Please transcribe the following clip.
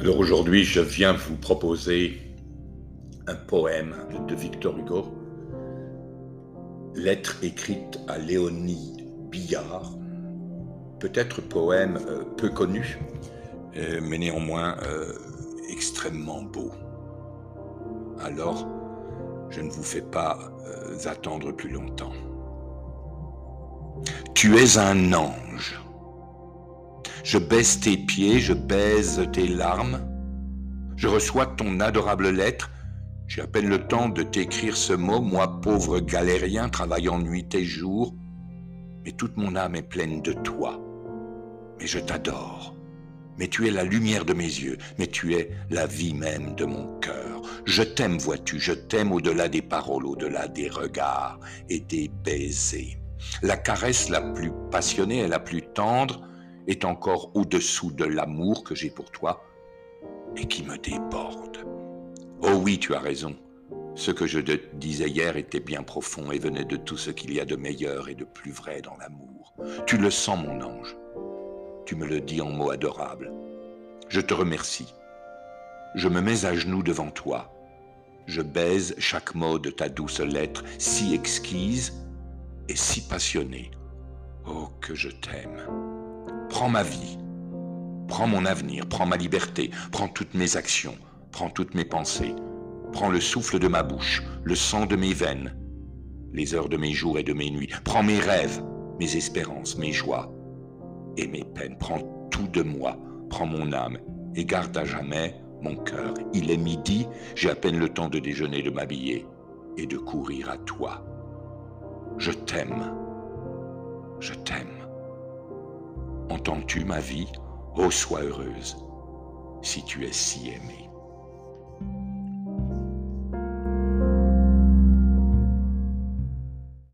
Alors aujourd'hui, je viens vous proposer un poème de Victor Hugo, Lettre écrite à Léonie Billard, peut-être poème euh, peu connu, euh, mais néanmoins euh, extrêmement beau. Alors, je ne vous fais pas attendre plus longtemps. Tu es un ange je baisse tes pieds, je baise tes larmes. Je reçois ton adorable lettre. J'ai à peine le temps de t'écrire ce mot, moi pauvre galérien travaillant nuit et jour. Mais toute mon âme est pleine de toi. Mais je t'adore. Mais tu es la lumière de mes yeux, mais tu es la vie même de mon cœur. Je t'aime, vois-tu, je t'aime au-delà des paroles, au-delà des regards et des baisers. La caresse la plus passionnée et la plus tendre, est encore au-dessous de l'amour que j'ai pour toi et qui me déborde. Oh oui, tu as raison. Ce que je te disais hier était bien profond et venait de tout ce qu'il y a de meilleur et de plus vrai dans l'amour. Tu le sens, mon ange. Tu me le dis en mots adorables. Je te remercie. Je me mets à genoux devant toi. Je baise chaque mot de ta douce lettre, si exquise et si passionnée. Oh, que je t'aime. Prends ma vie, prends mon avenir, prends ma liberté, prends toutes mes actions, prends toutes mes pensées, prends le souffle de ma bouche, le sang de mes veines, les heures de mes jours et de mes nuits, prends mes rêves, mes espérances, mes joies et mes peines, prends tout de moi, prends mon âme et garde à jamais mon cœur. Il est midi, j'ai à peine le temps de déjeuner, de m'habiller et de courir à toi. Je t'aime, je t'aime. Entends-tu ma vie Ô sois heureuse, si tu es si aimée.